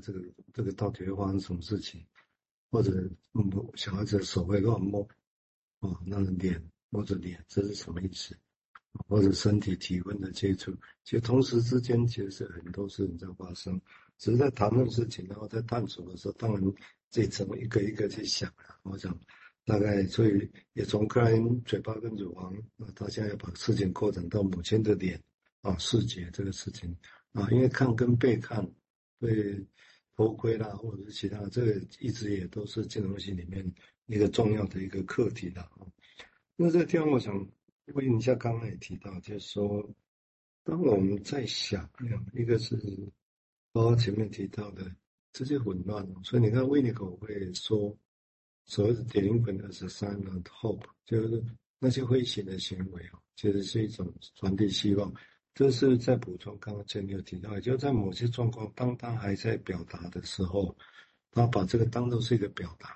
这个这个到底会发生什么事情，或者摸小孩子的手会乱摸，哦，那个脸摸着脸，这是什么意思？或者身体体温的接触，其实同时之间其实是很多事情在发生，只是在谈论事情，然后在探索的时候，当然这怎么一个一个去想啊？我想大概所以也从克莱因嘴巴跟乳房，那，他现在要把事情扩展到母亲的脸啊，视觉这个事情啊，因为看跟被看，对头盔啦或者是其他，这个一直也都是金融系里面一个重要的一个课题的啊。那这个地方我想。问一下，刚刚也提到，就是说，当我们在想，一个是包括前面提到的这些混乱，所以你看维尼口会说，所谓的点灵魂的十三呢，hope 就是那些危险的行为啊，其实是一种传递希望。这是在补充刚刚前面有提到，也就在某些状况，当他还在表达的时候，他把这个当做是一个表达，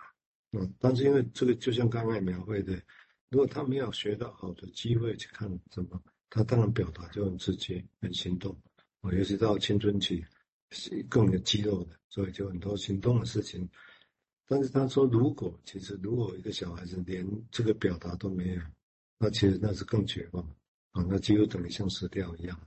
嗯，但是因为这个就像刚才描绘的。如果他没有学到好的机会去看什么，他当然表达就很直接、很行动。我尤其到青春期，是更有肌肉的，所以就很多行动的事情。但是他说，如果其实如果一个小孩子连这个表达都没有，那其实那是更绝望啊，那几乎等于像死掉一样，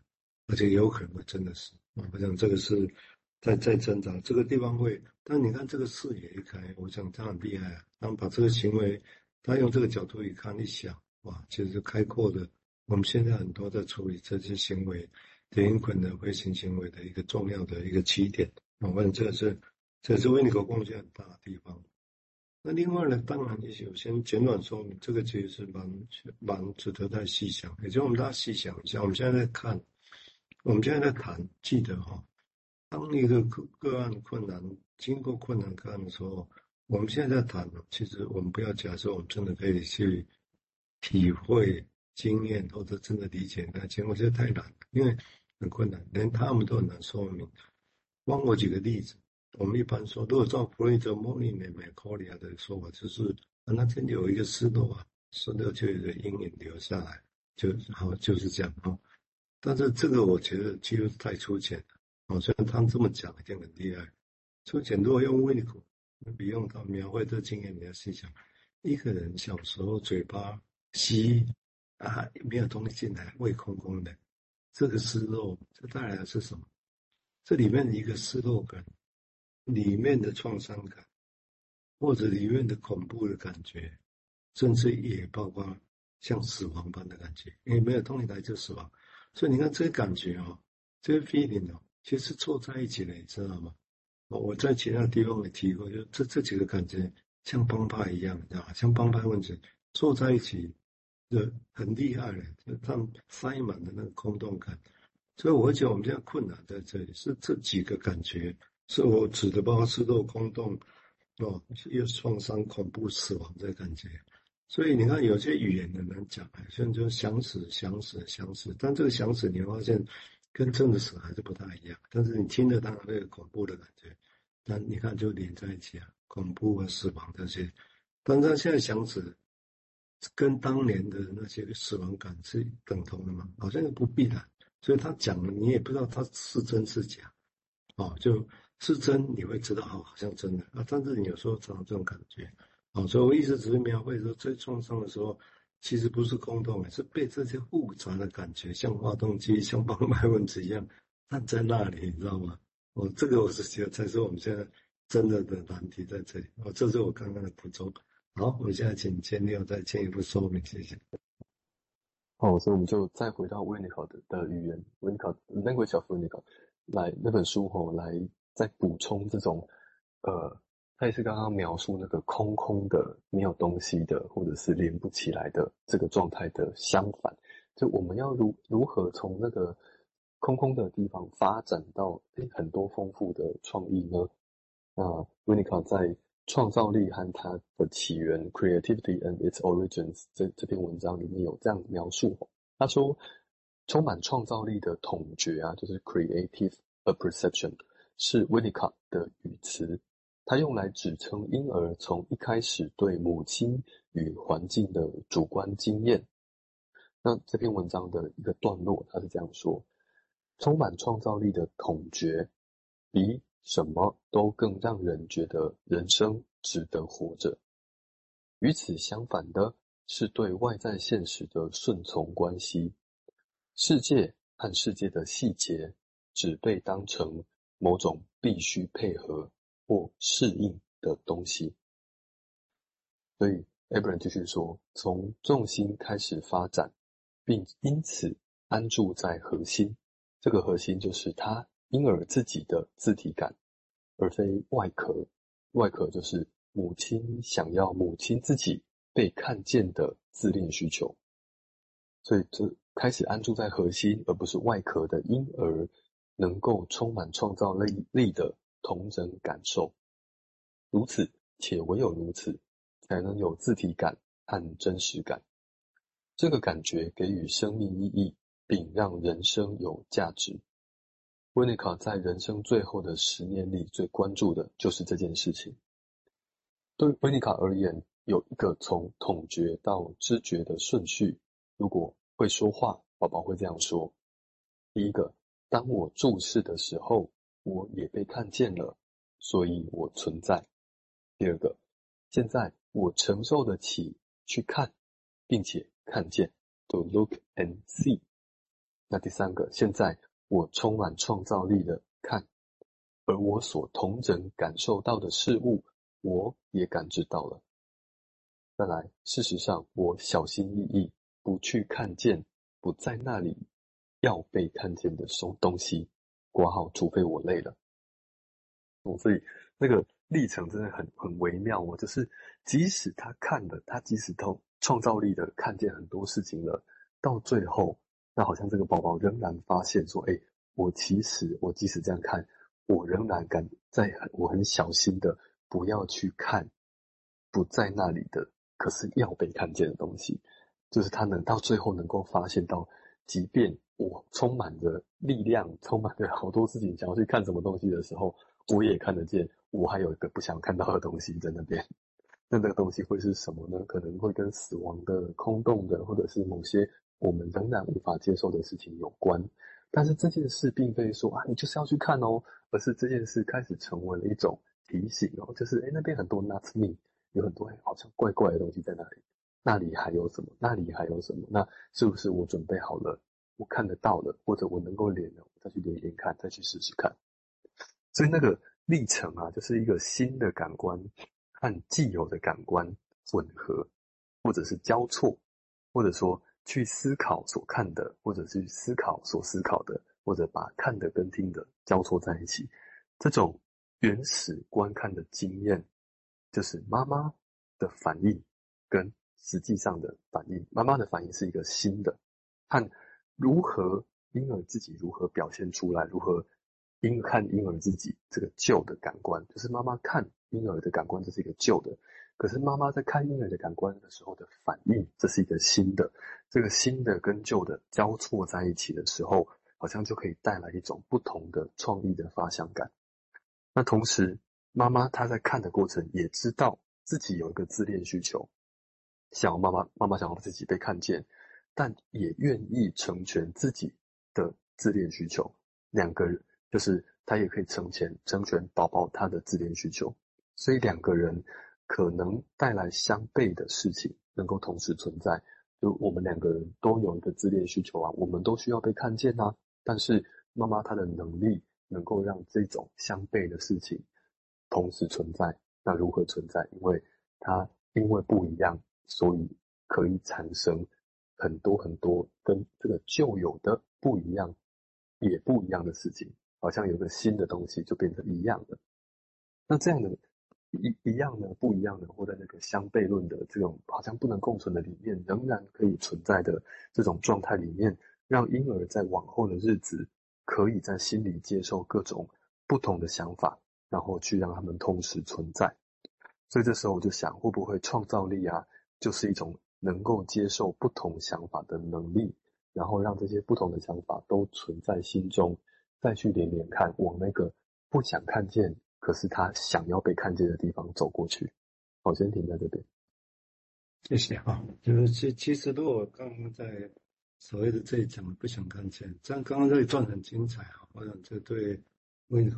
而且有可能会真的死啊。我想这个是在在挣扎这个地方会，但你看这个视野一开，我想他很厉害啊，他们把这个行为。他用这个角度一看一想，哇，其实开阔的。我们现在很多在处理这些行为，灵魂的飞行行为的一个重要的一个起点。我问，这是这是维尼口贡献很大的地方。那另外呢，当然也许我先简短说明，这个其实是蛮蛮值得再细想。也就我们大家细想一下，我们现在在看，我们现在在谈，记得哈，当一个个个案困难，经过困难个案的时候。我们现在在谈，其实我们不要假设我们真的可以去体会、经验或者真的理解那些，我觉得太难，因为很困难，连他们都很难说明。帮我举个例子，我们一般说，如果照弗洛伊德、莫莉内梅科利亚的说法，就是那天有一个失落啊，失落就有一个阴影留下来，就好就是这样啊。但是这个我觉得几乎太粗浅了啊，虽然他们这么讲，一定很厉害。粗浅，如果用维尼口。比用到描绘这经验，你要细想，一个人小时候嘴巴吸啊，没有东西进来，胃空空的，这个失落，这带来的是什么？这里面的一个失落感，里面的创伤感，或者里面的恐怖的感觉，甚至也包括像死亡般的感觉，因为没有动力来就死亡。所以你看这个感觉哦，这个 feeling 哦，其实是凑在一起的，你知道吗？我在其他地方也提过，就这这几个感觉像帮派一样，你知道吗？像帮派分子坐在一起，就很厉害的，就他们塞满的那个空洞感。所以我觉得我们现在困难在这里，是这几个感觉，是我指的，包括失落、空洞，哦，又创伤、恐怖、死亡这感觉。所以你看，有些语言很难讲，像就想死、想死、想死，但这个想死，你会发现。跟真的死还是不太一样，但是你听得到那个恐怖的感觉，那你看就连在一起啊，恐怖和死亡这些，但是他现在想死，跟当年的那些死亡感是等同的吗？好像不必然，所以他讲了，你也不知道他是真是假，哦，就是真你会知道，哦，好像真的啊，但是你有时候常常这种感觉，哦，所以我意思只是描绘说最创伤的时候。其实不是空洞，是被这些复杂的感觉，像发动机、像帮派分子一样，站在那里，你知道吗？哦，这个我是觉得才是我们现在真的的难题在这里。哦，这是我刚刚的补充。好，我们现在请千六再进一步说明，谢谢。好，所以我们就再回到维尼考的的语言，维尼考 language of 维尼考来那本书后来在补充这种呃。他也是刚刚描述那个空空的、没有东西的，或者是连不起来的这个状态的相反，就我们要如如何从那个空空的地方发展到很多丰富的创意呢？那维尼考在创造力和它的起源 （Creativity and its Origins） 这这篇文章里面有这样描述。他说，充满创造力的统觉啊，就是 creative perception 是维尼卡的语词。它用来指称婴儿从一开始对母亲与环境的主观经验。那这篇文章的一个段落，它是这样说：充满创造力的统觉，比什么都更让人觉得人生值得活着。与此相反的是对外在现实的顺从关系，世界和世界的细节只被当成某种必须配合或适应的东西。所以，Abraham 继续说，从重心开始发展，并因此安住在核心。这个核心就是他婴儿自己的自体感，而非外壳。外壳就是母亲想要母亲自己被看见的自恋需求。所以，这开始安住在核心，而不是外壳的婴儿，能够充满创造力力的同人感受。如此，且唯有如此，才能有自体感和真实感。这个感觉给予生命意义。并让人生有价值。温尼卡在人生最后的十年里，最关注的就是这件事情。对温尼卡而言，有一个从统觉到知觉的顺序。如果会说话，宝宝会这样说：第一个，当我注视的时候，我也被看见了，所以我存在。第二个，现在我承受得起去看，并且看见，to look and see。那第三个，现在我充满创造力的看，而我所同整感受到的事物，我也感知到了。再来，事实上，我小心翼翼不去看见不在那里要被看见的收东西，括号，除非我累了。哦，所以那个历程真的很很微妙哦，就是即使他看了，他即使都创造力的看见很多事情了，到最后。那好像这个宝宝仍然发现说：“哎，我其实我即使这样看，我仍然敢在很我很小心的不要去看不在那里的，可是要被看见的东西，就是他能到最后能够发现到，即便我充满着力量，充满着好多事情想要去看什么东西的时候，我也看得见，我还有一个不想看到的东西在那边。那那个东西会是什么呢？可能会跟死亡的、空洞的，或者是某些。”我们仍然无法接受的事情有关，但是这件事并非说啊，你就是要去看哦，而是这件事开始成为了一种提醒哦，就是诶那边很多 not me，有很多哎好像怪怪的东西在那里，那里还有什么？那里还有什么？那是不是我准备好了，我看得到了，或者我能够连了，我再去连连看，再去试试看。所以那个历程啊，就是一个新的感官和既有的感官混合，或者是交错，或者说。去思考所看的，或者是思考所思考的，或者把看的跟听的交错在一起，这种原始观看的经验，就是妈妈的反应跟实际上的反应。妈妈的反应是一个新的，看如何婴儿自己如何表现出来，如何婴看婴儿自己这个旧的感官，就是妈妈看婴儿的感官，这是一个旧的。可是妈妈在看婴儿的感官的时候的反应，这是一个新的。这个新的跟旧的交错在一起的时候，好像就可以带来一种不同的创意的发想感。那同时，妈妈她在看的过程也知道自己有一个自恋需求，想要妈妈妈妈想要自己被看见，但也愿意成全自己的自恋需求。两个人就是他也可以成全成全宝宝他的自恋需求，所以两个人。可能带来相悖的事情，能够同时存在。就我们两个人都有一个自恋需求啊，我们都需要被看见啊。但是妈妈她的能力能够让这种相悖的事情同时存在。那如何存在？因为她因为不一样，所以可以产生很多很多跟这个旧有的不一样，也不一样的事情。好像有个新的东西就变成一样的。那这样的。一一样的，不一样的，或者那个相悖论的这种好像不能共存的理念，仍然可以存在的这种状态里面，让婴儿在往后的日子，可以在心里接受各种不同的想法，然后去让他们同时存在。所以这时候我就想，会不会创造力啊，就是一种能够接受不同想法的能力，然后让这些不同的想法都存在心中，再去连连看，往那个不想看见。可是他想要被看见的地方走过去，好，先停在这边。谢谢啊，就是其其实，如果刚刚在所谓的这一讲不想看见，这样刚刚这一段很精彩啊，我想这对温尼卡